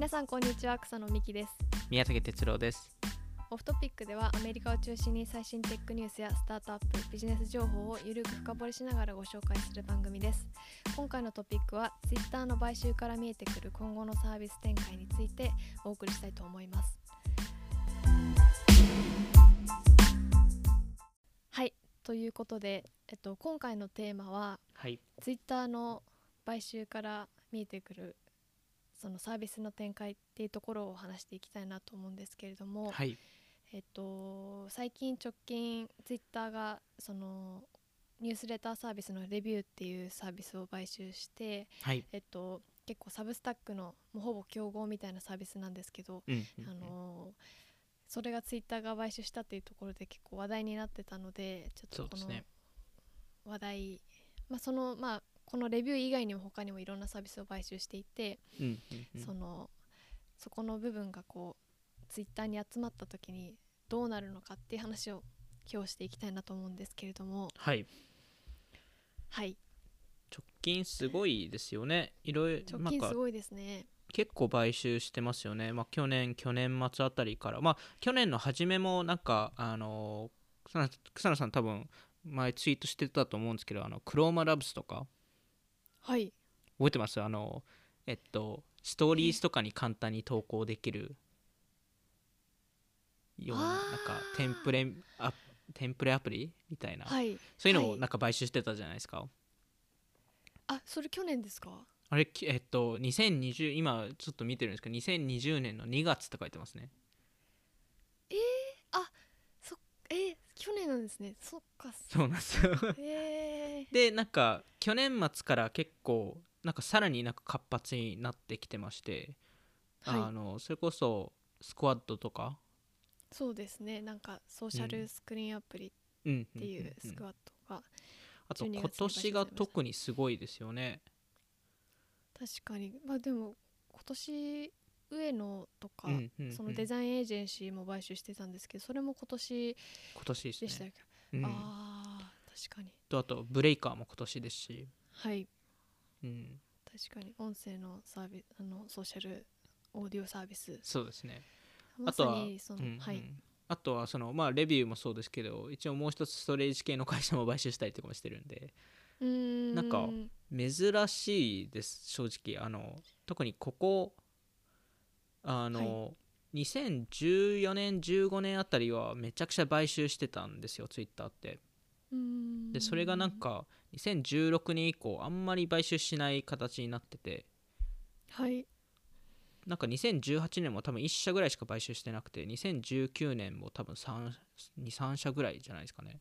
皆さんこんにちは草野美希です。宮武哲郎です。オフトピックではアメリカを中心に最新テックニュースやスタートアップビジネス情報をゆるく深掘りしながらご紹介する番組です。今回のトピックは Twitter の買収から見えてくる今後のサービス展開についてお送りしたいと思います。はいということで、えっと、今回のテーマははい、Twitter の買収から見えてくるそのサービスの展開っていうところを話していきたいなと思うんですけれども、はい、えっと、最近直近ツイッターがそのニュースレターサービスのレビューっていうサービスを買収して、はい、えっと、結構サブスタックのもうほぼ競合みたいなサービスなんですけど、うん、うんあのそれがツイッターが買収したっていうところで結構話題になってたのでちょっとこの話題、まあ、そのまあこのレビュー以外にも他にもいろんなサービスを買収していて、うん、うんうん。そのそこの部分がこうツイッターに集まった時にどうなるのかっていう話を今日していきたいなと思うんですけれども。はい、はい。直近すごいですよね。いろいろ直なんか近すごいですね。結構買収してますよね。まあ去年去年末あたりから、まあ去年の初めもなんかあの草野草野さん多分前ツイートしてたと思うんですけど、あのクローマラブスとかはい覚えてます？あのえっとストーリーズとかに簡単に投稿できるようなあーなんかテンプレアテンプレアプリみたいな、はいそういうのをはいなんか買収してたじゃないですか。あそれ去年ですか？あれ、きえっと、2020、今ちょっと見てるんですけど、2020年の2月って書いてますね。そえー去年なんですね。そっか。そうなんですよ。で、なんか、去年末から結構、なんかさらになんか活発になってきてまして、はい。あの、それこそ、スクワッドとか、そうですね。なんかソーシャルスクリーンアプリっうん、ていうスクワットが、あと、12今年が特にすごいですよね。確かに。まあでも今年上野とか、うんうんうん。そのデザインエージェンシーも買収してたんですけどそれも今年今年でしたっけ、うん、あー確かに。とあと、ブレイカーも今年ですし、はい。うん、確かに。音声のサービスあのソーシャルオーディオサービス。そうですね。まあとはさにその、うんうん。はい。あとはそのまあレビューもそうですけど一応もう一つストレージ系の会社も買収したりとかもしてるんで。うーん。なんか珍しいです。正直あの特にここあの、2014年15年あたりはめちゃくちゃ買収してたんですよツイッターって。でそれがなんか2016年以降あんまり買収しない形になってて。はい。なんか2018年も多分1社ぐらいしか買収してなくて2019年も多分23社ぐらいじゃないですかね。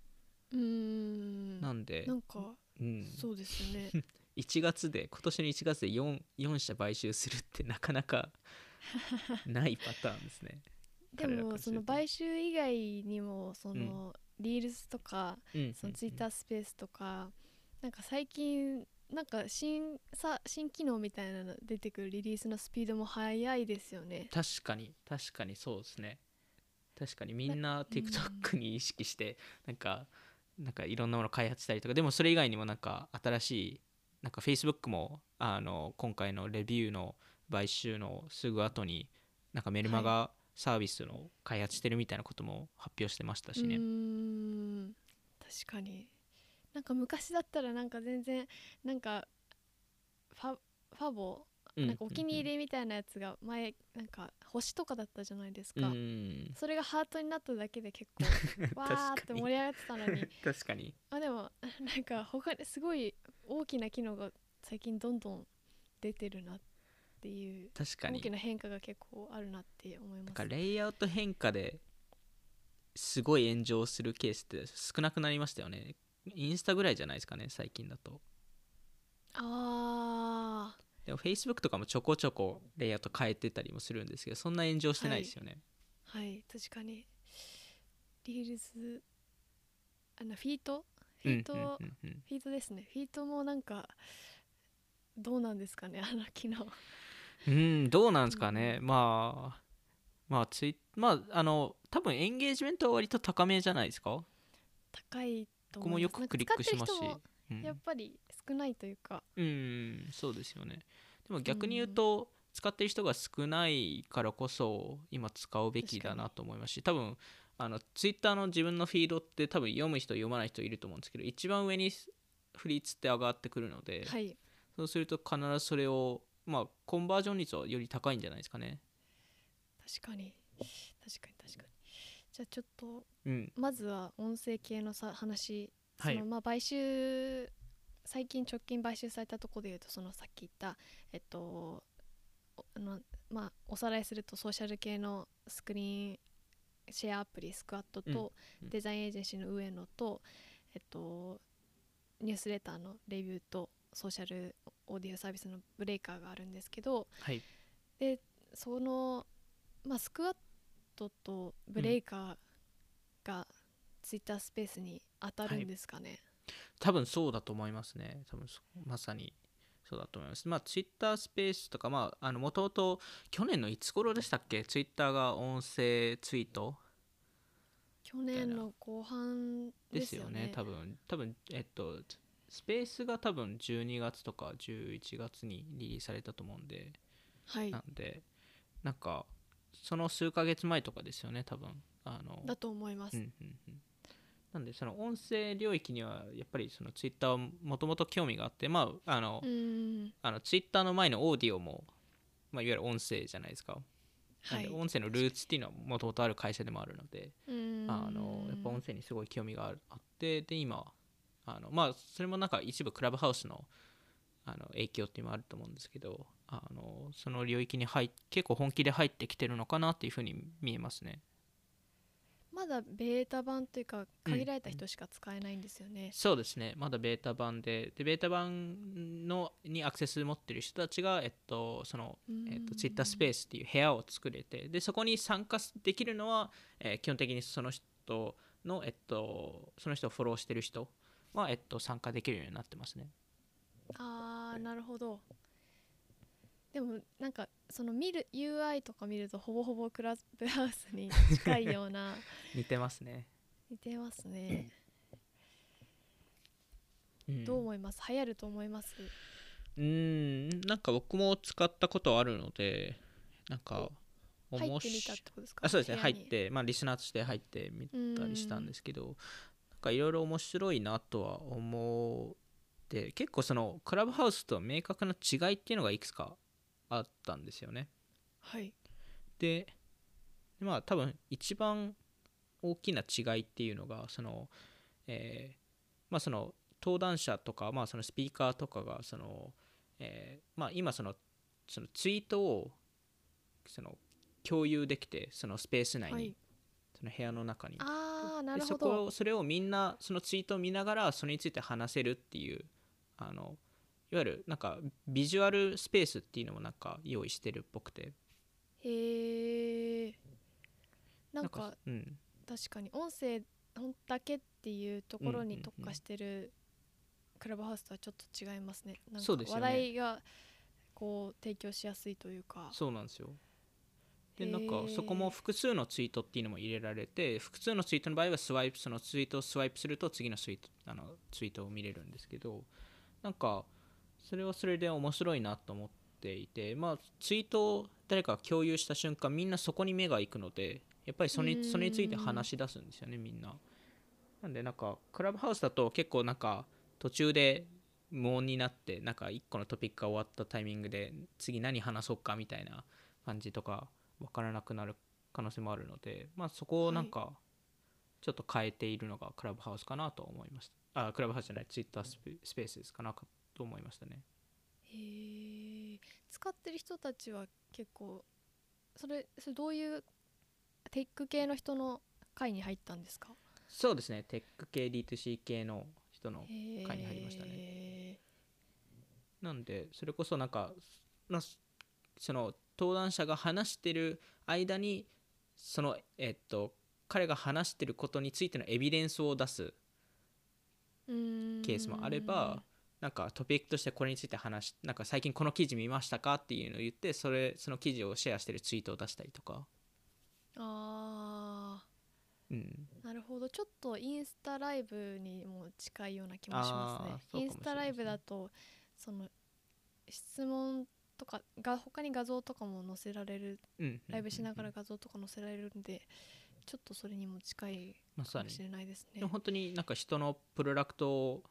うーん。なんでなんかうん、そうですよね。1月で今年の1月で 4, 4社買収するってなかなかないパターンですね。でもその買収以外にもその、リールズとかうんそのツイッタースペースとか、なんか最近なんか新さ新機能みたいなの出てくるリリースのスピードも速いですよね。確かに確かにそうですね。確かにみんな TikTok に意識してなんかなんかいろんなもの開発したりとかでもそれ以外にもなんか新しいなんか Facebook もあの今回のレビューの買収のすぐ後になんかメルマガサービスの開発してるみたいなことも発表してましたしね。うーん。確かに。なんか昔だったらなんか全然なんかファファボうん。なんかお気に入りみたいなやつが前なんか星とかだったじゃないですうか、ん。それがハートになっただけで結構 わーって盛り上がってたのに。確かに。あでもなんか他にすごい大きな機能が最近どんどん出てるなっていう確かに。大きな変化が結構あるなって思います。なんかレイアウト変化ですごい炎上するケースって少なくなりましたよね。インスタぐらいじゃないですかね最近だと。あでも Facebook とかもちょこちょこレイアウト変えてたりもするんですけどそんな炎上してないですよね、ーはい確かに。リールズあのフィート？フうんィート、うんうんうん。フィートですね。フィートもなんかどうなんですかねあの機能うんどうなんですかね、まあまあツイまああの多分エンゲージメントは割と高めじゃないですか？高いと僕思います。もよくクリックしますし。やっぱり少ないというか、うんそうですよね。でも逆に言うと、使ってる人が少ないからこそ今使うべきだなと思いますし多分あのツイッターの自分のフィードって多分読む人読まない人いると思うんですけど一番上にフリーツって上がってくるので、はい。そうすると必ずそれをまあコンバージョン率はより高いんじゃないですかね。確かに。確かに確かに。じゃあちょっとうん。まずは音声系のさ話。はい。そのまあ買収最近直近買収されたところでいうとそのさっき言ったえっとおあのまあおさらいするとソーシャル系のスクリーンシェアアプリスクワットと、うん。うん。デザインエージェンシーの上野とえっとニュースレターのレビューとソーシャルオーディオサービスのブレイカーがあるんですけどはい。でその、まあ、スクワットとブレイカーがツイッタースペースに当たるんですかね、多分そうだと思いますね。多分そまさにそうだと思います。まあツイッタースペースとかまああのもともと去年のいつ頃でしたっけ？ツイッターが音声ツイート？去年の後半ですよね。よね。多分多分えっとスペースが多分12月とか11月にリリースされたと思うんではい。なんでなんかその数ヶ月前とかですよね多分。あのだと思います、うんうんうん。なんでその音声領域にはやっぱりそのツイッターはもともと興味があってまああの、うんあのツイッターの前のオーディオも、まあ、いわゆる音声じゃないですか、はい。音声のルーツっていうのはもともとある会社でもあるので、うんあのやっぱ音声にすごい興味があってで今あのまあそれもなんか一部クラブハウスのあの影響っていうのもあると思うんですけどあのその領域に入っ結構本気で入ってきてるのかなっていうふうに見えますね。まだベータ版というか限られた人しか使えないんですよね、そうですね。まだベータ版ででベータ版のにアクセス持ってる人たちが、えっとそのえっと、ツイッタースペースっていう部屋を作れてでそこに参加できるのは、えー基本的にその人の、えっと、その人をフォローしてる人は、えっと、参加できるようになってますね。あーなるほど。でもなんかその見る UI とか見るとほぼほぼクラブハウスに近いような 似てますね。似てますね、うん、どう思います？流行ると思います？うーんなんか僕も使ったことあるのでなんか入ってみしたってことですか？あそうですね入って、まあ、リスナーとして入ってみたりしたんですけどかいろいろ面白いなとは思って結構そのクラブハウスとは明確な違いっていうのがいくつかあったんですよね。はい。でまあ多分一番大きな違いっていうのがその、えーまあその登壇者とか、まあ、そのスピーカーとかがその、えーまあ、今そのそのツイートをその共有できてそのスペース内に、はいその部屋の中に。ああなるほど。こそれをみんなそのツイートを見ながらそれについて話せるっていうあのいわゆるなんかビジュアルスペースっていうのもなんか用意してるっぽくて。へえなんかうん、確かに音声だけっていうところに特化してるクラブハウスとはちょっと違いますね。なんか話題がこう提供しやすいというか。そうなんですよでなんかそこも複数のツイートっていうのも入れられて複数のツイートの場合はスワイプそのツイートをスワイプすると次のツイートあのツイートを見れるんですけどなんかそれはそれで面白いなと思っていてまあツイートを誰かが共有した瞬間みんなそこに目が行くのでやっぱりそれうん。にそれについて話し出すんですよねみんな。なんでなんかクラブハウスだと結構なんか途中で無音になってなんか1個のトピックが終わったタイミングで次何話そうかみたいな感じとか分からなくなる可能性もあるので、まあ、そこをなんかちょっと変えているのがクラブハウスかなと思いました。あクラブハウスじゃないツイッタースペスペースですかなと思いましたね。へえ使ってる人たちは結構それそれどういうテック系の人の会に入ったんですか？そうですね。テック系 D2C 系の人の会に入りましたね。なんでそれこそなんかなその登壇者が話してる間にそのえっと彼が話してることについてのエビデンスを出すケースもあればなんかトピックとしてこれについて話しなんか最近この記事見ましたかっていうのを言ってそれその記事をシェアしてるツイートを出したりとか、あうん、ーなるほど。ちょっとインスタライブにも近いような気もしますね。インスタライブだとその質問とかが他に画像とかも載せられるライブしながら画像とか載せられるんでちょっとそれにも近いかもしれないですね。でも本当になんか人のプロダクト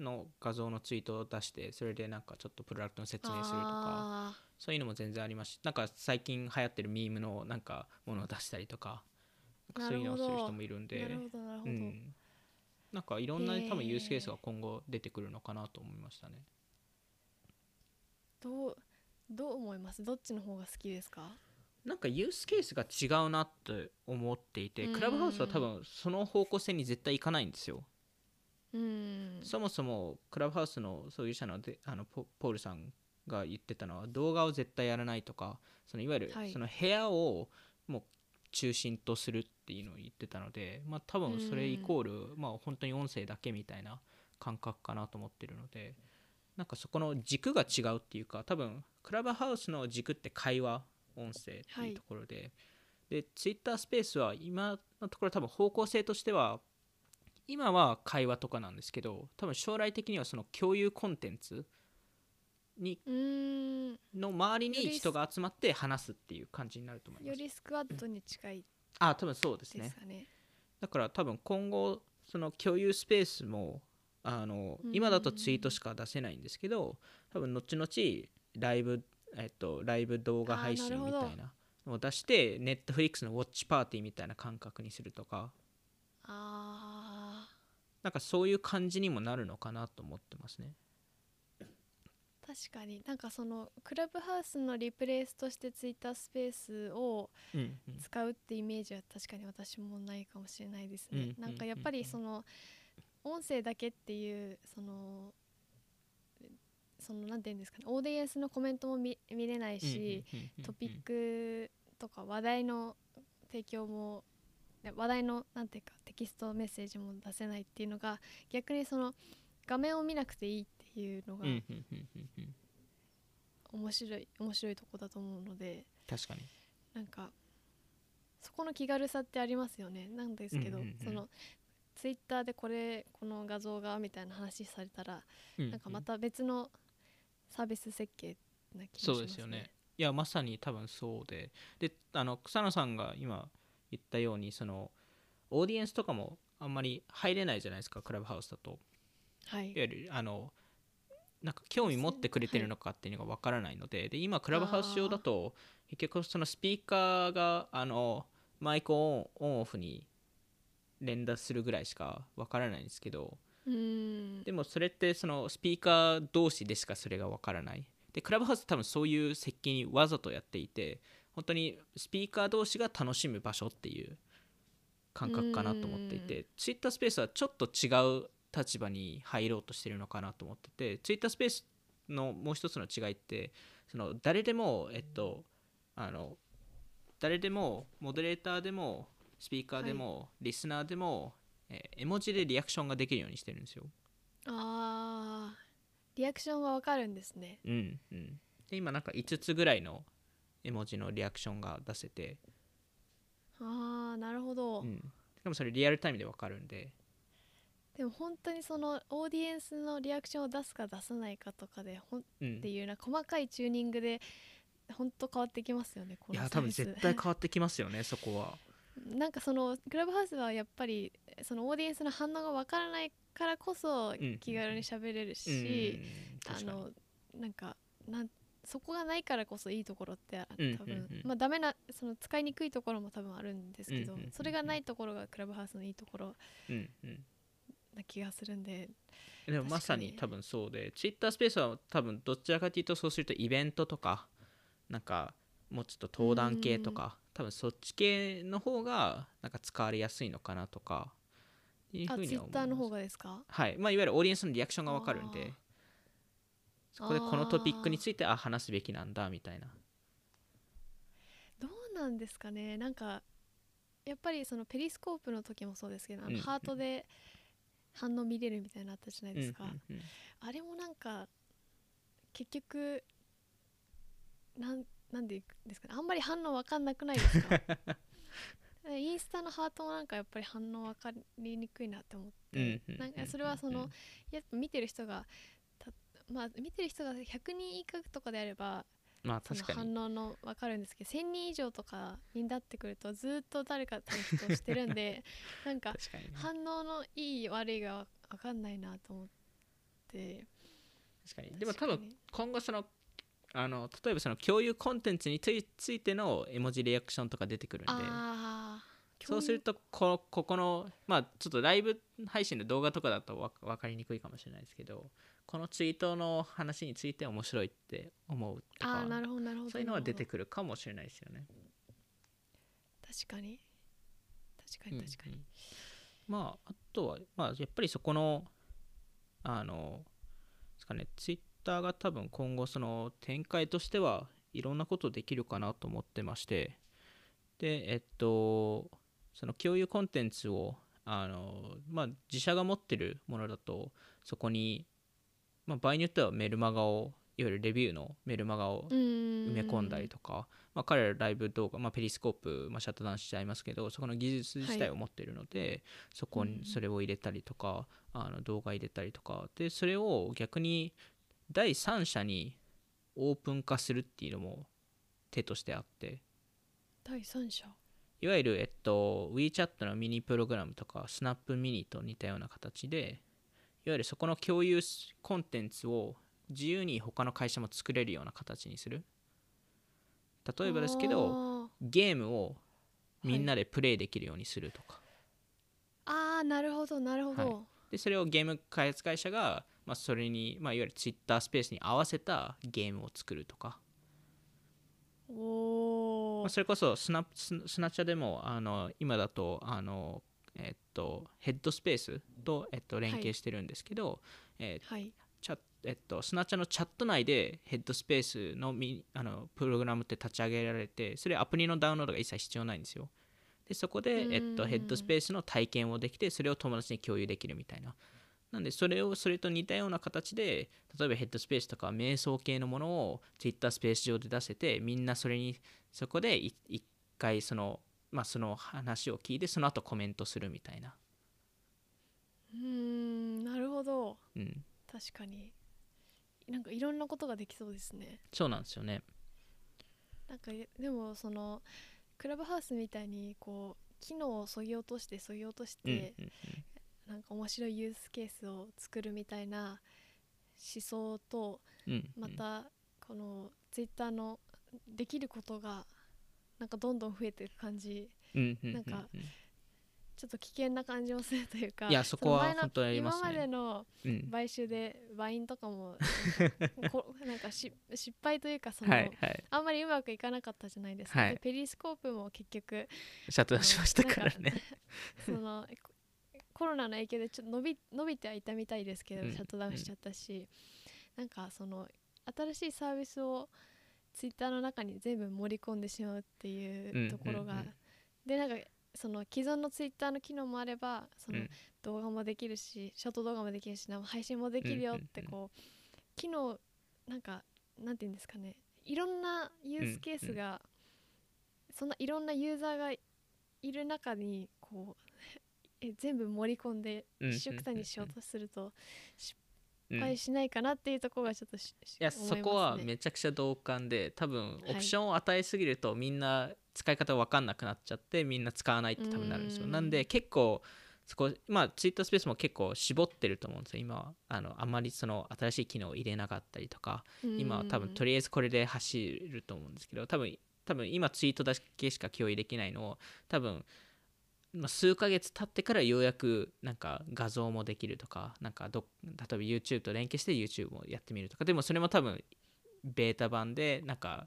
の画像のツイートを出してそれでなんかちょっとプロダクトの説明するとかあそういうのも全然ありますしなんか最近流行ってるミームのなんかものを出したりとかなんかそういうのをする人もいるんで。ーなるほどなるほど、うん、なんかいろんな多分ユー。スケースが今後出てくるのかなと思いましたねどうどう思います？どっちの方が好きですか？なんかユースケースが違うなって思っていてうん。クラブハウスは多分その方向性に絶対いかないんですよ。うん。そもそもクラブハウスの創業者のであのポポールさんが言ってたのは動画を絶対やらないとかそのいわゆるはい。その部屋をもう中心とするっていうのを言ってたので、まあ、多分それイコール、まあ、本当に音声だけみたいな感覚かなと思ってるのでなんかそこの軸が違うっていうか多分クラブハウスの軸って会話音声っていうところで、でツイッタースペースは今のところ多分方向性としては今は会話とかなんですけど多分将来的にはその共有コンテンツにの周りに人が集まって話すっていう感じになると思います。よりスクワットに近いあ多分そうですねですかね。だから多分今後その共有スペースもあのうん。今だとツイートしか出せないんですけど多分後々ライブえっとライブ動画配信みたいなのを出してネットフリックスのウォッチパーティーみたいな感覚にするとか。あなんかそういう感じにもなるのかなと思ってますね。ー確かに。なんかそのクラブハウスのリプレイスとしてツイッタースペースをうんうん。使うってイメージは確かに私もないかもしれないですね、うん。なんかやっぱりその音声だけっていうそのそのなんていうんですかねオーディエンスのコメントも見見れないし、トピックとか話題の提供もね話題のなんていうかテキストメッセージも出せないっていうのが逆にその画面を見なくていいっていうのが面白い面白いとこだと思うので確かに。なんかそこの気軽さってありますよね。なんですけど、そのツイッターでこれこの画像がみたいな話されたら、うんなんかまた別のサービス設計な気がしますそうですよね。いやまさに多分そうで。であの草野さんが今言ったようにそのオーディエンスとかもあんまり入れないじゃないですかクラブハウスだと。はい。いわゆるあのなんか興味持ってくれてるのかっていうのがわからないので,、で今クラブハウス上だと結局そのスピーカーがあのマイクをオンオンオフに連打するぐらいしかわからないんですけどでもそれってそのスピーカー同士でしかそれがわからない。でクラブハウス多分そういう設計にわざとやっていて本当にスピーカー同士が楽しむ場所っていう感覚かなと思っていてツイッタースペースはちょっと違う立場に入ろうとしてるのかなと思っててツイッタースペースのもう一つの違いってその誰でもえっとあの誰でもモデレーターでもスピーカーでも、リスナーでも、えー絵文字でリアクションができるようにしてるんですよ。あー。リアクションがわかるんですね。うんうん、で今なんか5つぐらいの絵文字のリアクションが出せて、あーなるほど、うん、しかもそれリアルタイムでわかるんで。でも本当にそのオーディエンスのリアクションを出すか出さないかとかでほんっうん。ていうな細かいチューニングで本当変わってきますよねこいのや多分絶対変わってきますよねそこはなんかそのクラブハウスはやっぱりそのオーディエンスの反応がわからないからこそん。気軽に喋れるうんし、あのなんかなんそこがないからこそいいところって多うん分、まあダメなその使いにくいところも多分あるんですけど、それがないところがクラブハウスのいいところな気がするんででもまさに。多分そうでツイッタースペースは多分どちらかというとそうするとイベントとかなんかもうちょっと登壇系とか多分そっち系の方がなんか使われやすいのかなとかいうあふうには思います。ツイッターの方がですか？はい。まあ、いわゆるオーディエンスのリアクションが分かるんでそこでこのトピックについてあ話すべきなんだみたいな。どうなんですかね？なんかやっぱりそのペリスコープの時もそうですけどあうん。うんのハートで反応見れるみたいなのあったじゃないですか、うんうんうん。あれもなんか結局なんなんでいくんですかね。あんまり反応わかんなくないですか？インスタのハートもなんかやっぱり反応わかりにくいなって思って、うんうんなんかそれはその、うんやっぱ見てる人がたまあ見てる人が100人以下とかであればまあ確かに。反応の分かるんですけど1000人以上とかになってくるとずっと誰かテストしてるんで なんか反応のいい悪いが分かんないなと思って。確かに。でも多分今後そのあの例えばその共有コンテンツについての絵文字リアクションとか出てくるんで。そうするとこここのまあちょっとライブ配信の動画とかだとわ分かりにくいかもしれないですけどこのツイートの話について面白いって思うとかああなるほどなるほど。そういうのは出てくくるかもしれないですよね。確かに。確かに確かに、うん。うんまああとは、まあ、やっぱりそこのあのですかねツイッターが多分今後その展開としてはいろんなことできるかなと思ってまして。でえっとその共有コンテンツをあの、まあ、自社が持ってるものだとそこに、まあ、場合によってはメルマガをいわゆるレビューのメルマガを埋埋め込んだりとか、まあ、彼らライブ動画、まあ、ペリスコープ、まあ、シャットダウンしちゃいますけどそこの技術自体を持っているので、そこうんにそれを入れたりとか、あの動画入れたりとか。でそれを逆に第三者にオープン化するっていうのも手としてあって。第三者？いわゆる、えっと、WeChat のミニプログラムとか Snap ミニと似たような形でいわゆるそこの共有コンテンツを自由に他の会社も作れるような形にする。例えばですけどあゲームをみんなでプレイできるようにするとか、ーあーなるほどなるほど、はい。でそれをゲーム開発会社が、まあ、それに、まあ、いわゆる Twitter スペースに合わせたゲームを作るとか、おお、まあ、それこそスナススナチャでもあの今だとあの、えっと、ヘッドスペースと、えっと、連携してるんですけど、えーはい。チャえっと、スナチャのチャット内でヘッドスペースのミあのプログラムって立ち上げられてそれアプリのダウンロードが一切必要ないんですよ。でそこで、えっと、うん。ヘッドスペースの体験をできてそれを友達に共有できるみたいななんでそれをそれと似たような形で例えばヘッドスペースとか瞑想系のものを Twitter スペース上で出せてみんなそれにそこでい一回その,、まあ、その話を聞いてその後コメントするみたいな、うーんなるほど。うん、確かに。なんかいろんなことができそうですね。そうなんですよね。なんかでもそのクラブハウスみたいにこう機能をそぎ落としてそぎ落としうんうんて、なんか面白いユースケースを作るみたいな思想とまたこのツイッターのできることがなんかどんどん増えていく感じ。なんかちょっと危険な感じもするというかいやそこは本当にありますね。今までのうん。買収でワインとかもなんかこなんかし失敗というかその、はいはい。あんまりうまくいかなかったじゃないですか、はい。でペリスコープも結局シャットダウンしましたからね。そのココロナの影響でちょっと伸び伸びてはいたみたいですけど、うん。シャットダウンしちゃったし、なんかその新しいサービスをツイッターの中に全部盛り込んでしまうっていうところが、うんうん。うんでなんかその既存のツイッターの機能もあればそのうん。動画もできるし、ショート動画もできるし生配信もできるよってうんうんこう、機能なんかなんていうんですかね。いろんなユースケースが、そんないろんなユーザーがいる中にこうえ全部盛り込んでうん一緒くたにしようとすると失うん敗しないかなっていうところがちょっとし、しいやそこはめちゃくちゃ同感で多分はい。オプションを与えすぎるとみんな使い方分かんなくなっちゃってみんな使わないって多分なるんですよ。うんなんで結構そこまあツイッタースペースも結構絞ってると思うんですよ。今はあのあんまりその新しい機能を入れなかったりとか今は多分とりりあえずこれで走ると思うんですけど多分多分今ツイートだけしか共有できないのを多分まあ数ヶ月経ってからようやくなんか画像もできるとかなんかど例えば YouTube と連携して YouTube もやってみるとかでもそれも多分ベータ版でなんか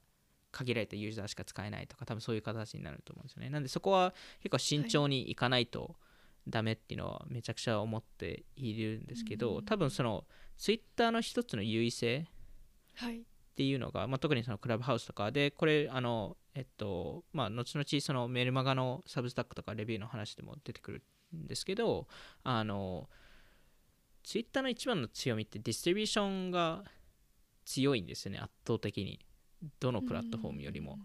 限られたユーザーしか使えないとか多分そういう形になると思うんですよね。なんでそこは結構慎重にいかないとダメっていうのはめちゃくちゃ思っているんですけど、うん。多分その Twitter の一つの優位性はい。っていうのが、まあ、特にそのクラブハウスとかでこれあのえっとまあ後々そのメルマガのサブスタックとかレビューの話でも出てくるんですけどあのツイッターの一番の強みって distribution が強いんですよね圧倒的に。どのプラットフォームよりも、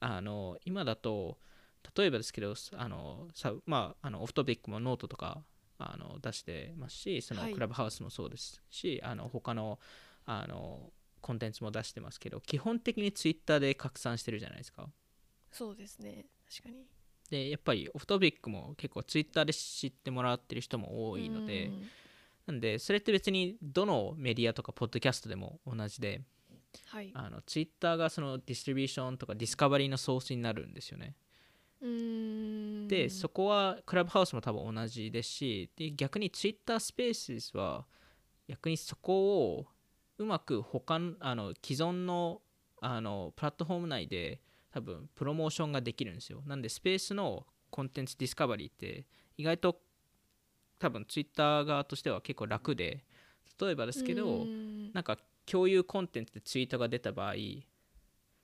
あの今だと例えばですけどあのさ、まあ、あの Off Topic もノートとかあの出してますしそのはい。クラブハウスもそうですし、あの他のあのコンテンツも出してますけど基本的にツイッターで拡散してるじゃないですか。そうですね。確かに。でやっぱりオフトピックも結構ツイッターで知ってもらってる人も多いのでうん。なんでそれって別にどのメディアとかポッドキャストでも同じではい。あのツイッターがそのディストリビューションとかディスカバリーのソースになるんですよね。でそこはクラブハウスも多分同じですしで逆にツイッタースペースは逆にそこをうまく他のあの既存のあのプラットフォーム内で多分プロモーションができるんですよ。なんでスペースのコンテンツディスカバリーって意外と多分ツイッター側としては結構楽で例えばですけど、うん。なんか共有コンテンツでツイートが出た場合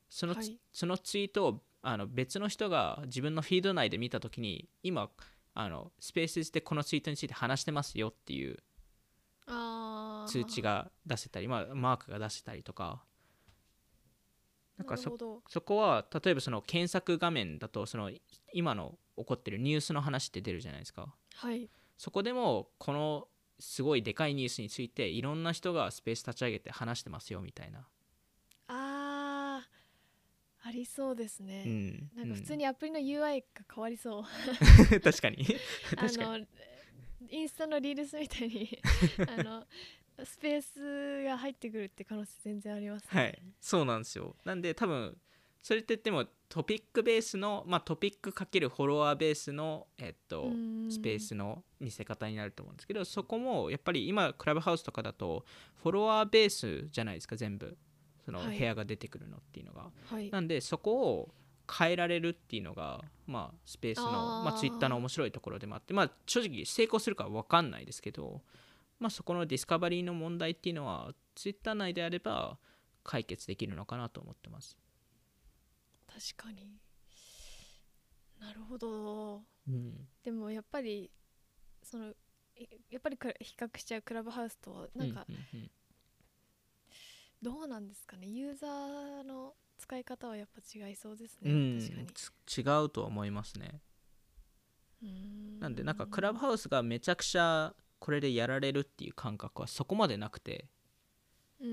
その,、はい。そのツイートをあの別の人が自分のフィード内で見た時に今あのスペースでこのツイートについて話してますよっていう通知が出せたり、まあ、マークが出せたりとか。なんかそそこは例えばその検索画面だとその今の起こってるニュースの話って出るじゃないですか。はい。そこでもこのすごいでかいニュースについていろんな人がスペース立ち上げて話してますよみたいな、あーありそうですね、うんなんか普通ににアプリの UI が変わりそう、確かに。あ確かに。のインスタのリールスみたいにあのスペースが入ってくるって可能性全然あります、ね、はいそうなんですよ。なんで多分それって言ってもトピックベースのまあトピックかけるフォロワーベースのえっとうん。スペースの見せ方になると思うんですけどそこもやっぱり今クラブハウスとかだとフォロワーベースじゃないですか全部。そのはい。部屋が出てくるのっていうのが、はい。なんでそこを変えられるっていうのが、まあ、スペースのまあ、ツイッターの面白いところでもあって、まあ、正直成功するかは分かんないですけど、まあ、そこのディスカバリーの問題っていうのはツイッター内であれば解決できるのかなと思ってます。確かに。なるほど。うん。でもやっぱりそのいやっぱり比較しちゃうクラブハウスとなんかどうなんですかね。ユーザーの使い方はやっぱ違いそうですね、うん。確かに。つ違うとは思いますね。なんでなんかクラブハウスがめちゃくちゃこれでやられるっていう感覚はそこまでなくて多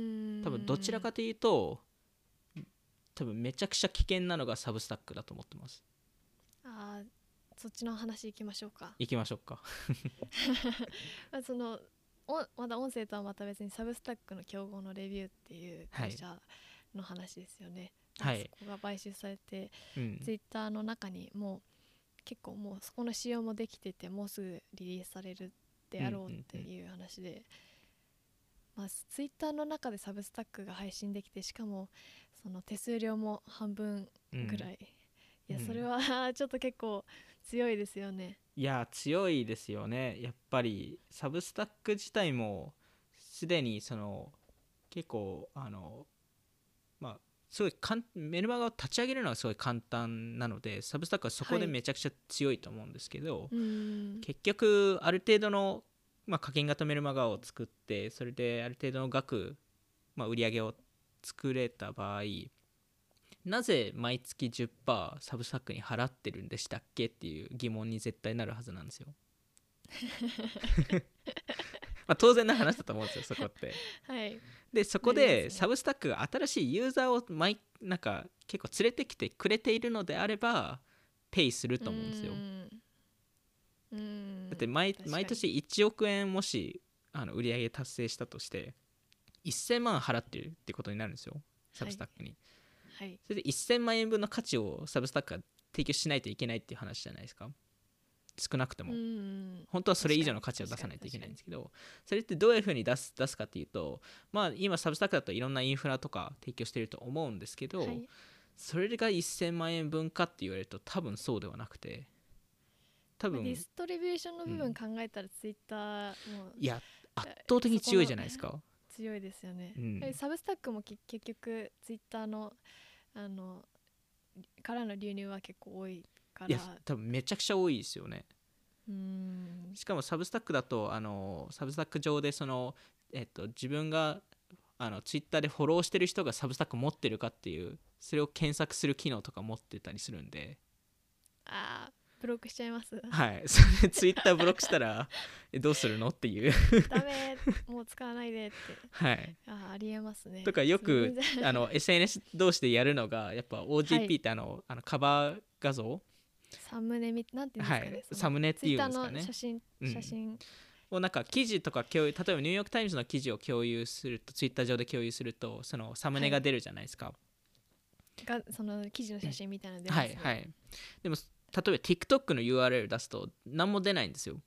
分どちらかというと多分めちゃくちゃ危険なのがサブスタックだと思ってます。あーそっちの話いきましょうか。行きましょうか。まあそのおまだ音声とはまた別にサブスタックの競合のレビューっていう会社の話ですよね、はい。そこが買収されてうん。ツイッターの中にもう結構もうそこの仕様もできててもうすぐリリースされるであろうっていう話で、まあ、ツイッターの中でサブスタックが配信できてしかもその手数料も半分うん。ぐらい、いやうん。それは ちょっと結構強いですよね。いや強いですよね。やっぱりサブスタック自体もすでにその結構あのまあすごいかんメルマガを立ち上げるのはすごい簡単なのでサブスタックはそこではいめちゃくちゃ強いと思うんですけど、うーん結局ある程度の、まあ、課金型メルマガを作ってそれである程度の額、まあ、売り上げを作れた場合なぜ毎月10%サブスタックに払ってるんでしたっけっていう疑問に絶対なるはずなんですよ。まあ当然な話だと思うんですよそこって。はい。でそこでサブスタックが新しいユーザーを毎なんか結構連れてきてくれているのであればペイすると思うんですよ。だって毎毎年1億円もしあの売り上げ達成したとして1000万払ってるってことになるんですよサブスタックに、はい。それで1000万円分の価値をサブスタックが提供しないといけないっていう話じゃないですか少なくとも、本当はそれ以上の価値を出さないといけないんですけどそれってどういうふうに出す出すかっていうとまあ今サブスタックだといろんなインフラとか提供してると思うんですけど、はい。それが1000万円分かって言われると多分そうではなくて多分まあディストリビューションの部うん。分考えたらツイッターもいや圧倒的に強いじゃないですか。強いですよね、うん。でサブスタックもき結局ツイッターのあのからの流入は結構多いから。いや多分めちゃくちゃ多いですよね。うーん。しかもサブスタックだとあのサブスタック上でその、えっと、自分があのツイッターでフォローしてる人がサブスタック持ってるかっていうそれを検索する機能とか持ってたりするんで。あブロックしちゃいます。はい。それでツイッターブロックしたら えどうするのっていう。ダメもう使わないでって。はい。あありえますね。とかよくあの SNS 同士でやるのがやっぱ OGP ってあの,、あのカバー画像サムネみなんていうんですかね、はいサムネっていうんですかツイッターのね写真うん。写真、をなんか記事とか共有例えばニューヨーク・タイムズの記事を共有するとツイッター上で共有するとそのサムネが出るじゃないですか、がその記事の写真みたいなの出ますね。はいはい。でも例えば TikTok の URL 出すと何も出ないんですよ。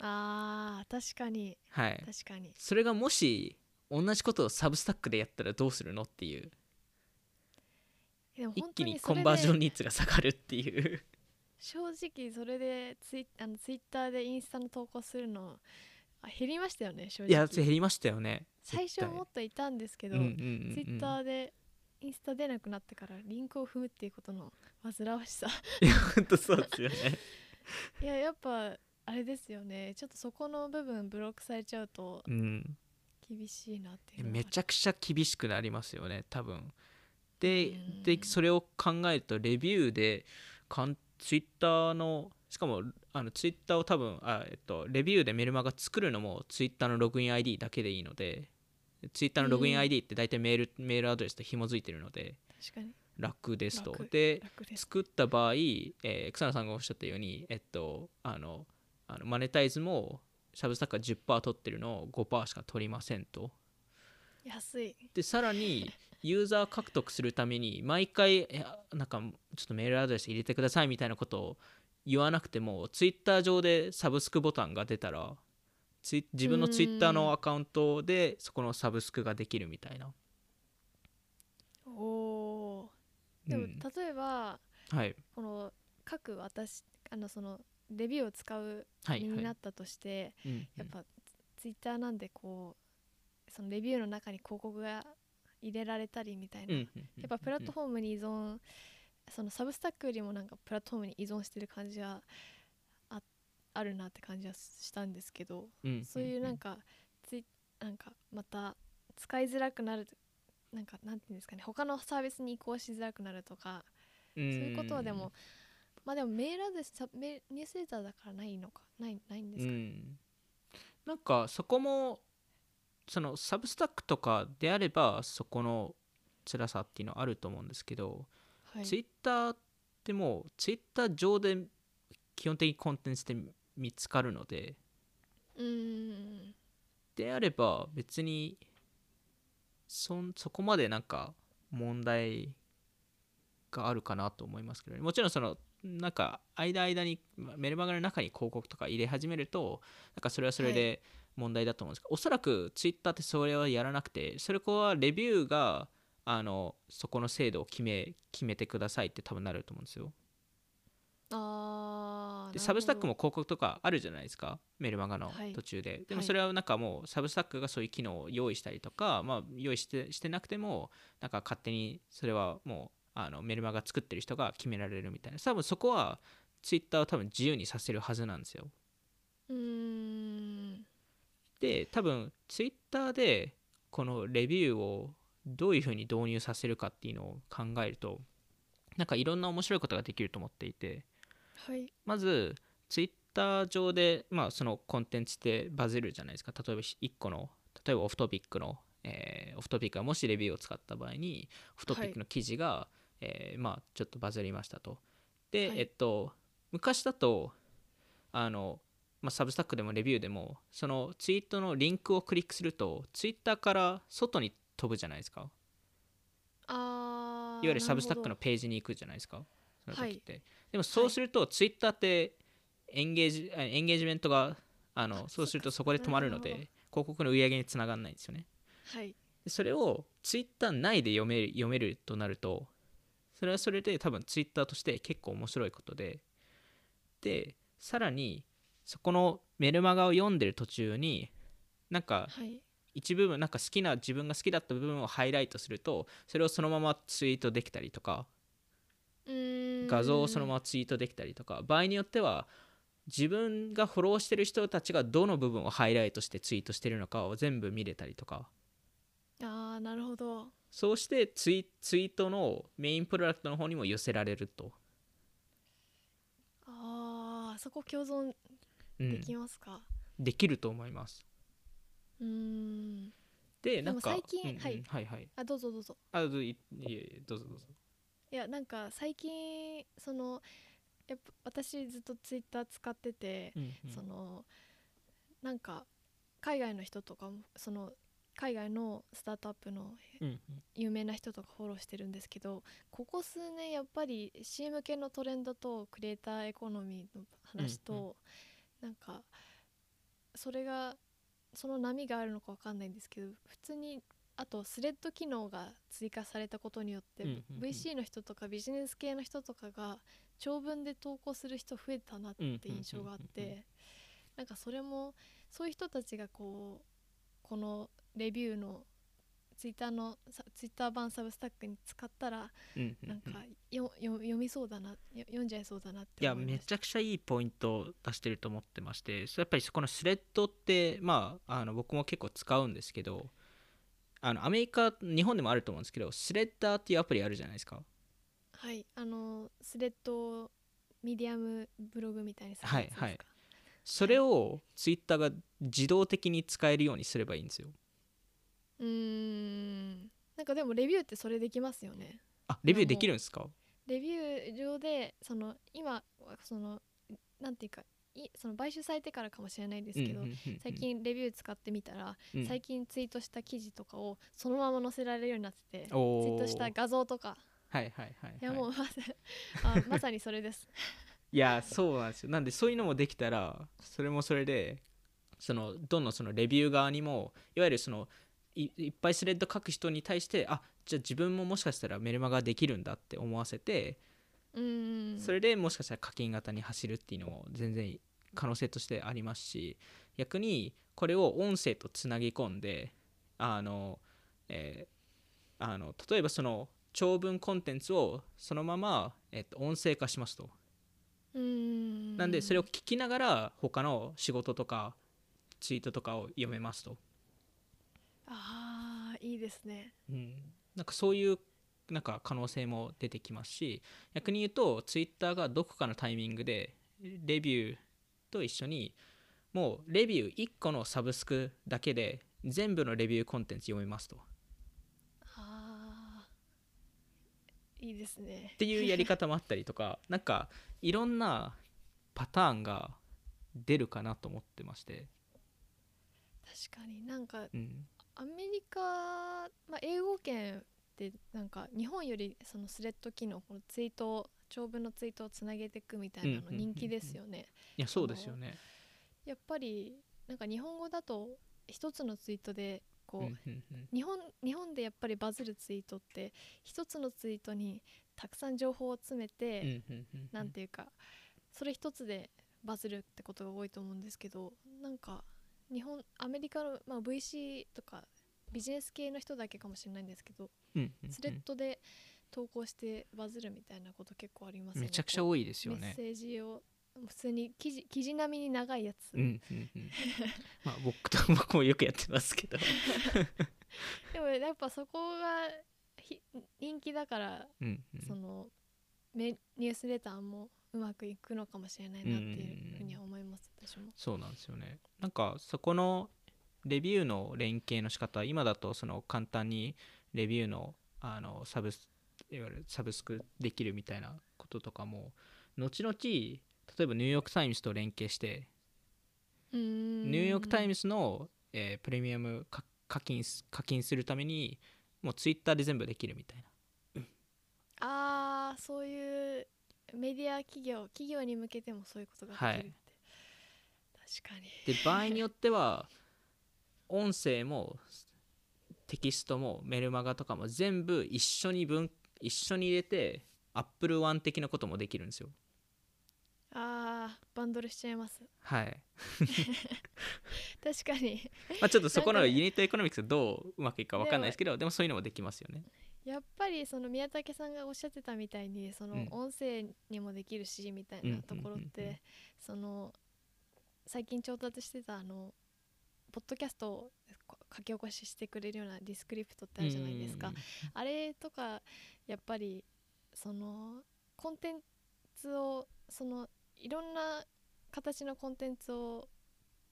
あー確かに。はい。確かに。それがもし同じことをサブスタックでやったらどうするのっていう一気にコンバージョンで率が下がるっていう。正直それでツイあのツイッターでインスタの投稿するのあ減りましたよね正直。いや減りましたよね。最初もっといたんですけど、うんうんうんうん。ツイッターでインスタ出なくなってからリンクを踏むっていうことの煩わしさ。いや本当そうですよね。いややっぱあれですよね。ちょっとそこの部分ブロックされちゃうとうん。厳しいなっていうのはめちゃくちゃ厳しくなりますよね多分でうん。でそれを考えるとレビューでかんツイッターのしかもあのツイッターを多分あ、えっと、レビューでメルマガ作るのもツイッターのログイン ID だけでいいのでツイッターのログインうん ID って大体メールメールアドレスと紐づいてるので楽ですと。楽。で作った場合、えー草野さんがおっしゃったように、えっと、あのあのマネタイズもサブスタックが10%取ってるのを5%しか取りませんと。安い。でさらに ユーザー獲得するために毎回いやなんかちょっとメールアドレス入れてくださいみたいなことを言わなくてもツイッター上でサブスクボタンが出たら自分のツイッターのアカウントでそこのサブスクができるみたいな、おでも、うん。例えばはい。この各私あのそのレビューを使うはいはい。身になったとして、うん。やっぱツイッターなんでこうそのレビューの中に広告が入れられたりみたいな、うんやっぱプラットフォームに依存そのサブスタックよりもなんかプラットフォームに依存してる感じはああるなって感じはしたんですけど、うんそういうなんかツイなんかまた使いづらくなるなんかなんていうんですかね。他のサービスに移行しづらくなるとか、そういうことはでもまあでもメールアドレスさメニュースレターだからないのかないないんですか、うん、なんかそこもそのサブスタックとかであればそこの辛さっていうのはあると思うんですけど、はい、ツイッターってもうツイッター上で基本的にコンテンツって見つかるのでうーん。であれば別にそんそこまでなんか問題があるかなと思いますけどね。もちろんそのなんか間間にまメルマガの中に広告とか入れ始めるとなんかそれはそれで問題だと思うんです。けど、おそらくツイッターってそれはやらなくてそれこはレビューがあのそこの制度を決め決めてくださいって多分なると思うんですよ。あでサブスタックも広告とかあるじゃないですかメルマガのはい。途中で、でもはい。それはなんかもうサブスタックがそういう機能を用意したりとか、まあ、用意してしてなくてもなんか勝手にそれはもうあのメルマガ作ってる人が決められるみたいな。多分そこはツイッターを多分自由にさせるはずなんですよ。うーんで多分ツイッターでこのレビューをどういうふうに導入させるかっていうのを考えるとなんかいろんな面白いことができると思っていて。はい。まずツイッター上で、まあ、そのコンテンツってバズるじゃないですか。例えば1個の例えばオフトピックの、えーオフトピックがもしレビューを使った場合にオフトピックの記事が、えーまあ、ちょっとバズりましたと。で、はい。えっと昔だとあの、まあ、サブスタックでもレビューでもそのツイートのリンクをクリックするとツイッターから外に飛ぶじゃないですか。あーいわゆるサブスタックのページに行くじゃないですか。その時って、でもそうするとツイッターってエンゲージあエンゲージメントがあのそうするとそこで止まるので広告の売り上げにつながらないんですよね。はい。でそれをツイッター内で読める読めるとなるとそれはそれで多分ツイッターとして結構面白いことで。でさらにそこのメルマガを読んでる途中になんかはい。一部分なんか好きな自分が好きだった部分をハイライトするとそれをそのままツイートできたりとか画像をそのままツイートできたりとか場合によっては自分がフォローしてる人たちがどの部分をハイライトしてツイートしてるのかを全部見れたりとか。ああなるほど。そうしてツイツイートのメインプロダクトの方にも寄せられると。あそこ共存うんできますか？できると思います。うーん。でなんか最近うんうんはい。はいはい。あどうぞどうぞ。あどいいえどうぞどうぞ。いやなんか最近そのやっぱ私ずっとツイッター使ってて、うんうん。そのなんか海外の人とかもその海外のスタートアップのうんうん。有名な人とかフォローしてるんですけどここ数年やっぱり C 向けのトレンドとクリエイターエコノミーの話と、なんかそれがその波があるのかわかんないんですけど普通にあとスレッド機能が追加されたことによって、うんうんうん。VC の人とかビジネス系の人とかが長文で投稿する人増えたなって印象があってなんかそれもそういう人たちがこうこのレビューのツイッターのさツイッター版サブスタックに使ったらうんうんうん。なんかよよ読みそうだなよ読んじゃいそうだなっていやめちゃくちゃいいポイントを出してると思ってましてやっぱりそこのスレッドってまああの僕も結構使うんですけどあのアメリカ日本でもあると思うんですけどスレッダーっていうアプリあるじゃないですか。はいあのスレッドミディアムブログみたいにはいはい。それをツイッターが自動的に使えるようにすればいいんですようーん。なんかでもレビューってそれできますよね。あレビューできるんですか？レビュー上でその今はそのなんていうかいその買収されてからかもしれないですけど、うんうんうんうん。最近レビュー使ってみたら、うん。最近ツイートした記事とかをそのまま載せられるようになっててツイートした画像とか。はいはいはい、はい、いやもうまさあ まさにそれです。いやそうなんですよ。なんでそういうのもできたらそれもそれでそのどんどんそのレビュー側にもいわゆるそのいいっぱいスレッド書く人に対してあじゃあ自分ももしかしたらメルマガできるんだって思わせてうーん。それでもしかしたら課金型に走るっていうのも全然可能性としてありますし逆にこれを音声とつなぎ込んであの、えーあの例えばその長文コンテンツをそのまま、えっと、音声化しますと。うーん。なんでそれを聞きながら他の仕事とかツイートとかを読めますと、あーいいですね。うん、なんかそういうなんか可能性も出てきますし逆に言うとツイッターがどこかのタイミングでレビューと一緒にもうレビュー1個のサブスクだけで全部のレビューコンテンツ読めますと。っあーいいですね。ていうやり方もあったりとかなんかいろんなパターンが出るかなと思ってまして、確かになんかうん、アメリカ、まあ、英語圏ってなんか日本よりそのスレッド機能このツイートを長文のツイートをつなげていくみたいなの人気ですよね、いやそうですよね。やっぱりなんか日本語だと一つのツイートでこう、日本日本でやっぱりバズるツイートって一つのツイートにたくさん情報を詰めて、うんうんうんうん。なんていうかそれ一つでバズるってことが多いと思うんですけどなんか日本アメリカの、まあ、VC とかビジネス系の人だけかもしれないんですけどうんうんうん。スレッドで投稿してバズるみたいなこと結構ありますよね。めちゃくちゃ多いですよね。メッセージを普通に記事記事並みに長いやつ、うんうんうん、まあ僕と 僕もよくやってますけど、でもやっぱそこがひ人気だから、うんうん。そのメニュースレターもうまくいくのかもしれないなっていうふうには思います、私も。そうなんですよね。なんかそこのレビューの連携の仕方今だとその簡単にレビューのあのサブスいわゆるサブスクできるみたいなこととかも後々例えばニューヨーク・タイムズと連携してニューヨーク・タイムムズの、えープレミアムか課金す課金するためにもうツイッターで全部できるみたいな。ああそういうメディア企業企業に向けてもそういうことができる確かに。で場合によっては音声もテキストもメルマガとかも全部一緒に分一緒に入れて Apple One 的なこともできるんですよ。あーバンドルしちゃいます。はい、確かに。まあ、ちょっとそこのユニット economics がどううまくいくか分かんないですけどでもそういうのもできますよね。やっぱりその宮武さんがおっしゃってたみたいにそのうん。音声にもできるしみたいうんなところってその最近調達してたあのポッドキャストをこ書き起こししてくれるような Descript ってあるじゃないですか。うんあれとかやっぱりそのコンテンツをそのいろんな形のコンテンツを、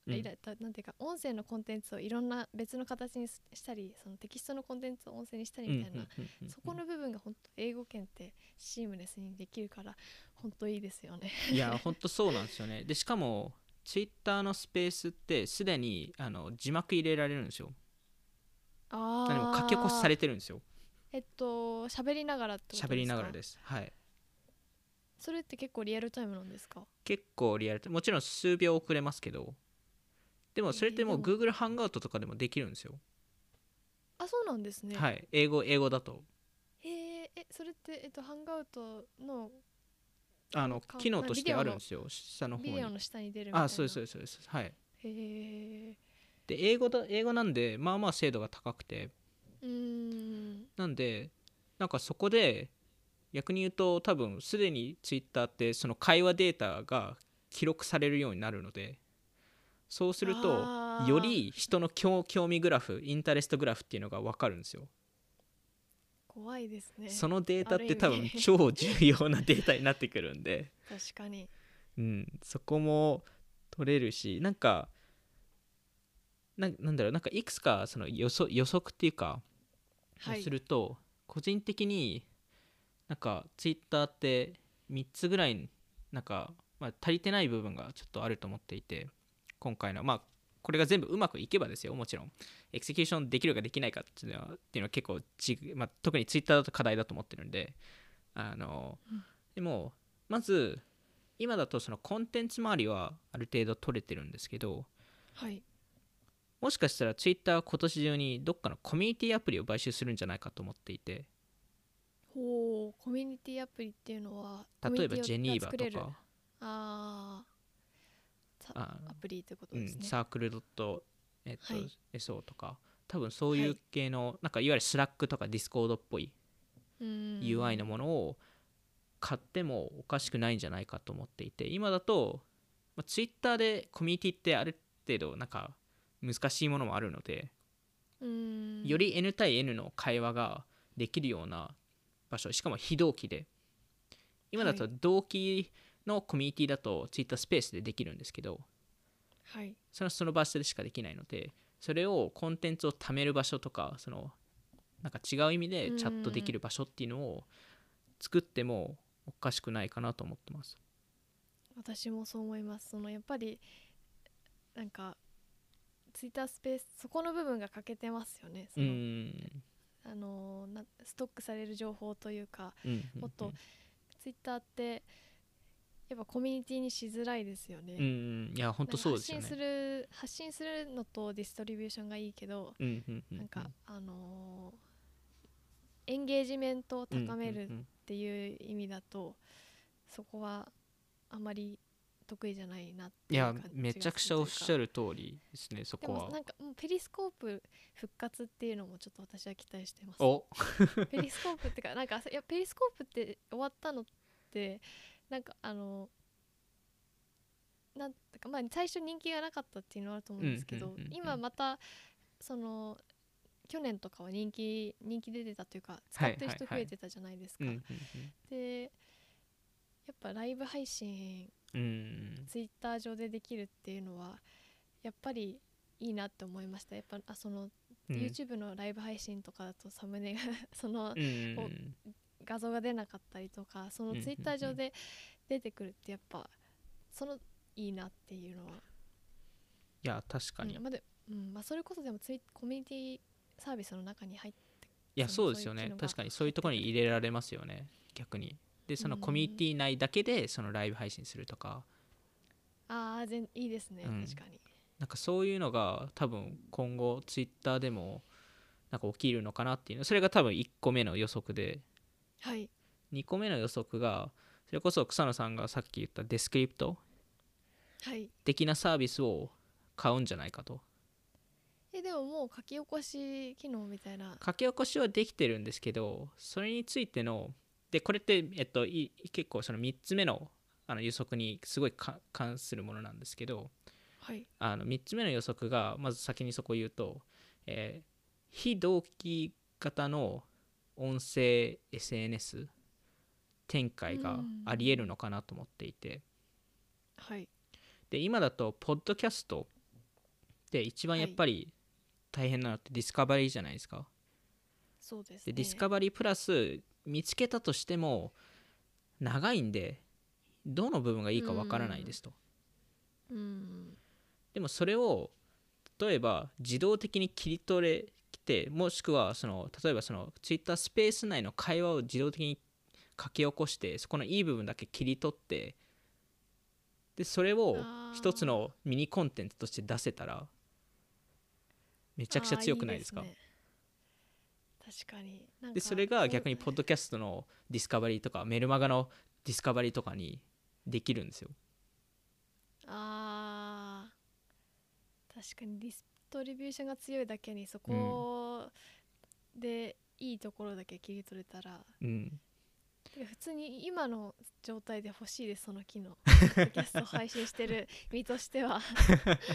うん。いらだなんていうか音声のコンテンツをいろんな別の形にししたりそのテキストのコンテンツを音声にしたりみたいな、そこの部分が本当英語圏ってシームレスにできるから本当いいですよね。いや本当そうなんですよね。でしかもツイッターのスペースってすでにあの字幕入れられるんですよ。あ何も書き起こしされてるんですよ。えっと喋りながらってことですか？喋りながらです。はい。それって結構リアルタイムなんですか？結構リアルタイム。もちろん数秒遅れますけど。でもそれってもうえー Google ハンガウトとかでもできるんですよ、あそうなんですね。はい。英語英語だと。へええそれってえっとハンガウトのあのか機能としてあるんビですよ。下の方に。ビデオの下に出るみたいな。あそうですそうですそうです。はい。へえで英語だ英語なんでまあまあ精度が高くて。うーん。なんでなんかそこで逆に言うと多分すでに Twitter ってその会話データが記録されるようになるのでそうするとより人の興興味グラフインタレストグラフっていうのが分かるんですよ怖いですね。そのデータって多分超重要なデータになってくるんで、確かに。うん、そこも取れるしなんかななんだろうなんかいくつかその予測予測っていうかはす。ると、個人的になんかツイッターって3つぐらいなんか、まあ、足りてない部分がちょっとあると思っていて今回のまあこれが全部うまくいけばですよもちろん。エクセキューションできるかできないかっていうのはっていうのは結構ち、まあ、特にツイッターだと課題だと思ってるんで。あの、うん。でもまず今だとそのコンテンツ周りはある程度取れてるんですけどはい。もしかしたらツイッターは今年中にどっかのコミュニティアプリを買収するんじゃないかと思っていて。ほうコミュニティアプリっていうのは例えば Geneva とか。あー。さあアプリってことうんですね。サークルドット、えっとはい。SO とか。多分そういうはい。系の、なんかいわゆる Slack とか Discord っぽい UI のものを買ってもおかしくないんじゃないかと思っていて。今だと、まあ、Twitter でコミュニティってある程度なんか難しいものもあるのでより N 対 N の会話ができるような場所。しかも非同期で。今だとはい。同期のコミュニティだと Twitter スペースでできるんですけどはい。それはその場所でしかできないのでそれをコンテンツを貯める場所とかそのなんか違う意味でチャットできる場所っていうのを作ってもおかしくないかなと思ってます。私もそう思います。そのやっぱりなんかツイッタースペースそこの部分が欠けてますよね。その、うん。あのなストックされる情報というかうん。もっとツイッターってやっぱコミュニティにしづらいですよね、うんうん。いや本当そうですよね。発信す。る発信するのとディストリビューションがいいけど、うんうんうんなんかあのーエンゲージメントを高めるっうんうんうんていう意味だと、そこはあまり得意じゃないなっていやめちゃくちゃおっしゃるる通りですねそこは。もなんかもうペリスコープ復活っていうのもちょっと私は期待してます。お。ペリスコープってかなんかいやペリスコープって終わったのってなんかあのなんてかまあ最初人気がなかったっていうのはあると思うんですけど、今またその去年とかは人気人気出てたというか使ってる人増えてたじゃないですか、でやっぱライブ配信うんうんツイッター上でできるっていうのはやっぱりいいなって思いました。やっぱあその、うん。YouTube のライブ配信とかだとサムネが そのうん画像が出なかったりとかそのうんうんうん。ツイッター上で出てくるってやっぱそのいいなっていうのは、いや確かに。うんまあでうんまあ、それこそでもツイコミュニティサービスの中に入っていやそうですよね。確かに。そういうところに入れられますよね。逆に。でそのうん。コミュニティ内だけでそのライブ配信するとか。ああ全いいですね、うん。確かに。なんかそういうのが多分今後ツイッターでもなんか起きるのかなっていうの。それが多分1個目の予測ではい。2個目の予測がそれこそ草野さんがさっき言ったデスクリプトはい。的なサービスを買うんじゃないかと。えでももう書き起こし機能みたいな。書き起こしはできてるんですけどそれについてのでこれって、えっと、い結構その3つ目のあの予測にすごいか関するものなんですけどはい。あの3つ目の予測がまず先にそこ言うと、えー非同期型の音声 SNS 展開がありえるのかなと思っていて、はい。で今だとポッドキャストで一番やっぱり大変なのってディスカバリーじゃないですか、そうです、ね、でディスカバリープラス見つけたとしても長いんでどの部分がいいかわからないですと、うん。でもそれを例えば自動的に切り取れてもしくはその例えばその Twitter スペース内の会話を自動的に書き起こしてそこのいい部分だけ切り取ってでそれを一つのミニコンテンツとして出せたらめちゃくちゃ強くないですか？ね。確かに。でそれが逆にこポッドキャストの discovery とかメルマガの discovery とかにできるんですよ。うあー。確かに distribution が強いだけにそこでいいところだけ切り取れたら、うん。普通に今の状態で欲しいですその機能。ポッドキャストを配信してる身としては。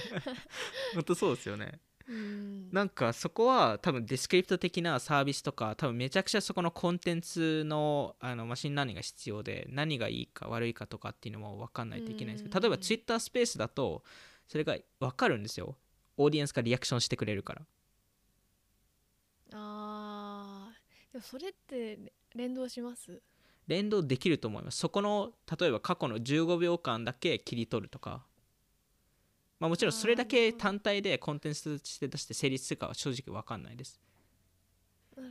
本当そうですよね。うん。なんかそこは多分 Descript 的なサービスとか多分めちゃくちゃそこのコンテンツのあの machine learning が必要で何がいいか悪いかとかっていうのも分かんないといけないんですけどうん。例えば Twitter スペースだとそれが分かるんですよ。オーディエンスがリアクションしてくれるからあー。でもそれって連動します？連動できると思います。そこの例えば過去の15秒間だけ切り取るとか。まあもちろんそれだけ単体でコンテンツとして出して成立するかは正直分かんないです。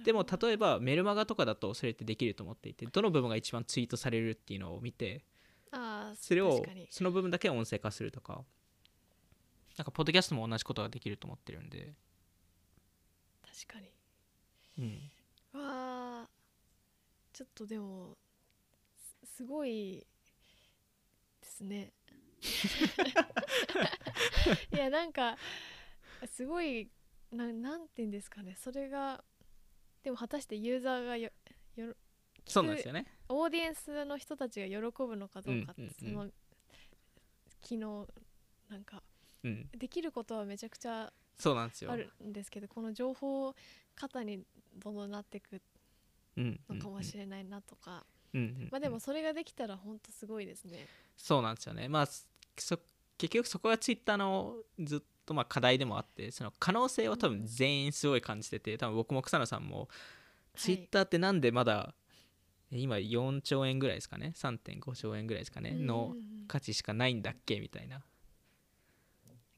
でも例えばメルマガとかだとそれってできると思っていてどの部分が一番ツイートされるっていうのを見てそれをその部分だけ音声化するとか。なんかポッドキャストも同じことができると思ってるんで、確かにうん、わあちょっとでもすすごいですね。いやなんかすごいななんて言うんですかね。それがでも果たしてユーザーがよよそうなんですよね。オーディエンスの人たちが喜ぶのかどうかって、うんうんうん。その機能なんかうん。できることはめちゃくちゃそうなんですよ。あるんですけどこの情報型にどんどんなっていくうんのかもしれないなとか、うんうんうん。まあでもそれができたら本当すごいですね。そうなんですよね。まあそ結局そこがツイッターのずっとまあ課題でもあってその可能性を多分全員すごい感じてて多分僕も草野さんもツイッターってなんでまだえ今4兆円ぐらいですかね？3.5兆円ぐらいですかね？うんのうんうん。価値しかないんだっけ？みたいな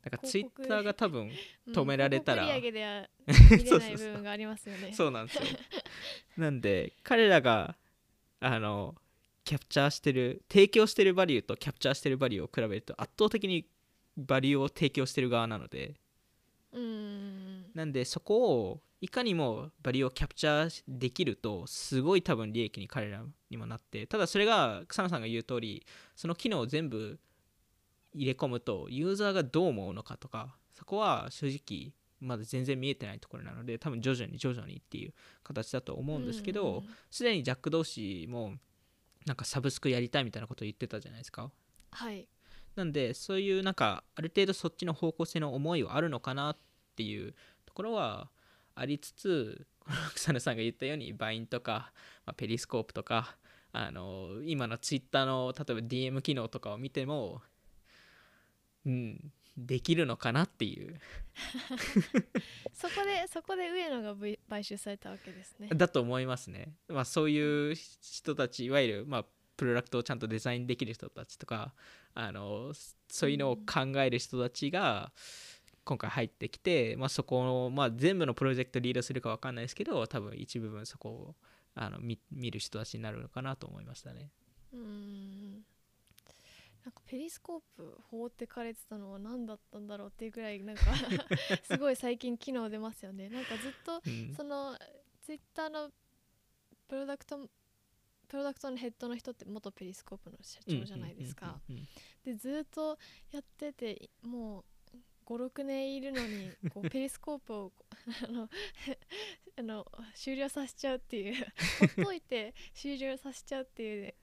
だからツイッターが多分 うん止められたら。上げでは見れ そうない部分がありますよね。そうなんですよ。なんで彼らがあのキャプチャーしてる提供してるバリューとキャプチャーしてるバリューを比べると圧倒的にバリューを提供してる側なので。うんうん。なんでそこをいかにもバリューをキャプチャーできるとすごい多分利益に彼らにもなってただそれが草野さんが言う通りその機能を全部入れ込むとユーザーがどう思うのかとかそこは正直まだ全然見えてないところなので多分徐々に徐々にっていう形だと思うんですけど、うんうんすでにジャック同士もなんかサブスクやりたいみたいなことを言ってたじゃないですかはい。なんでそういうなんかある程度そっちの方向性の思いはあるのかなっていうところはありつつ草野さんが言ったようにバインとか、まあ、ペリスコープとかあの今のツイッターの例えば DM 機能とかを見てもうんできるのかなっていう そこでそこで上野がぶ買収されたわけですね。だと思いますね、まあ、そういう人たちいわゆる、まあ、プロダクトをちゃんとデザインできる人たちとかあのそういうのを考える人たちが今回入ってきて、まあ、そこの、まあ、全部のプロジェクトリードするか分かんないですけど多分一部分そこをあの見見る人たちになるのかなと思いましたね。うーんなんかペリスコープ放ってかれてたのは何だったんだろうっていうぐらいなんか すごい最近機能出ますよね。なんかずっとうん。そのツイッターのプロダクトプロダクトのヘッドの人って元ペリスコープの社長じゃないですか。でずっとやっててもう56年いるのにこう ペリスコープをあの あの終了させちゃうっていう。ほっといて終了させちゃうっていう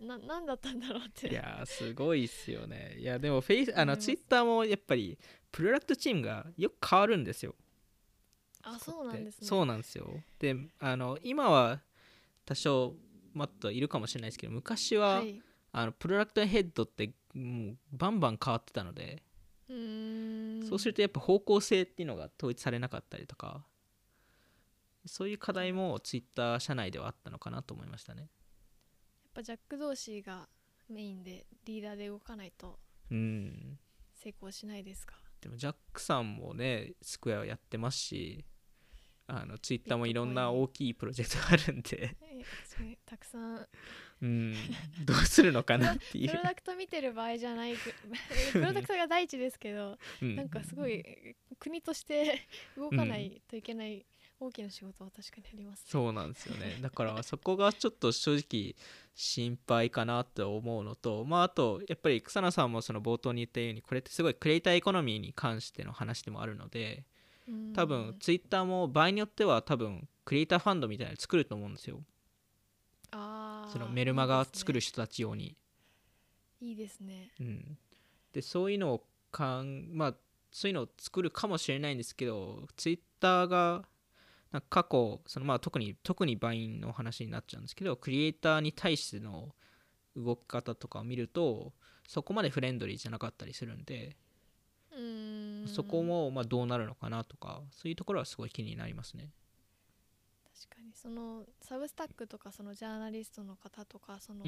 なななんだったんだろうって。いやーすごいっすよね。いやでもフェイスあのツイッターもやっぱりプロダクトチームがよく変わるんですよ。あそうなんですね。そうなんですよ。であの今は多少もっといるかもしれないですけど昔は、はい、あのプロダクトヘッドってもうバンバン変わってたので、そうするとやっぱ方向性っていうのが統一されなかったりとかそういう課題もツイッター社内ではあったのかなと思いましたね。やっぱジャック同士がメインでリーダーで動かないとうん成功しないですか？でもジャックさんもねスクエアやってますしあのツイッターもいろんな大きいプロジェクトがあるんで。たくさんうん。どうするのかなっていう。プロダクト見てる場合じゃないく プロダクトが第一ですけどうん。なんかすごい国として動かないといけない大きな仕事は確かにあります、そうなんですよね。だからそこがちょっと正直心配かなと思うのとまああとやっぱり草野さんもその冒頭に言ったようにこれってすごいクリエイターエコノミーに関しての話でもあるのでうん。多分ツイッターも場合によっては多分クリエイターファンドみたいなの作ると思うんですよそのメルマガ作る人たち用に。いいですね。うん、でそういうのをかんまあそういうのを作るかもしれないんですけどツイッターがなんか過去そのまあ特に特にバインの話になっちゃうんですけどクリエイターに対しての動き方とかを見るとそこまでフレンドリーじゃなかったりするんで、そこもまあどうなるのかなとかそういうところはすごい気になりますね。確かに。そのサブスタックとかそのジャーナリストの方とかその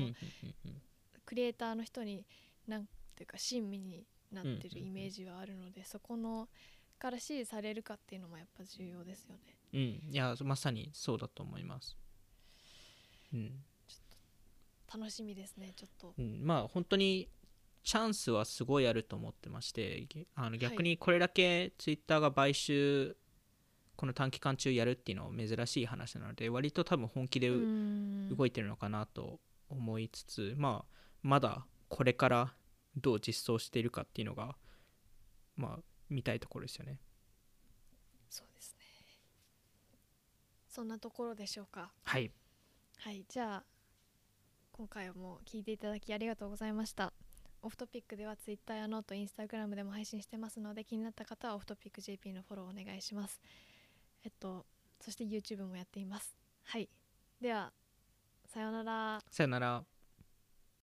クリエイターの人になんていうか親身になってるイメージはあるので、そこのから支持されるかっていうのもやっぱ重要ですよね。うん、いやまさにそうだと思います。うん。楽しみですねちょっと。うん、まあ本当にチャンスはすごいあると思ってましてあの逆にこれだけツイッターが買収この短期間中やるっていうのは珍しい話なので割と多分本気で動いてるのかなと思いつつまあまだこれからどう実装しているかっていうのがまあ見たいところですよね。そうですね。そんなところでしょうか？はい。はいじゃあ今回はもう聞いていただきありがとうございました。 Off Topic では Twitter や note Instagram でも配信してますので気になった方はオフトピック JP のフォローお願いしますえっとそして YouTube もやっています。はい。ではさようなら。さよなら。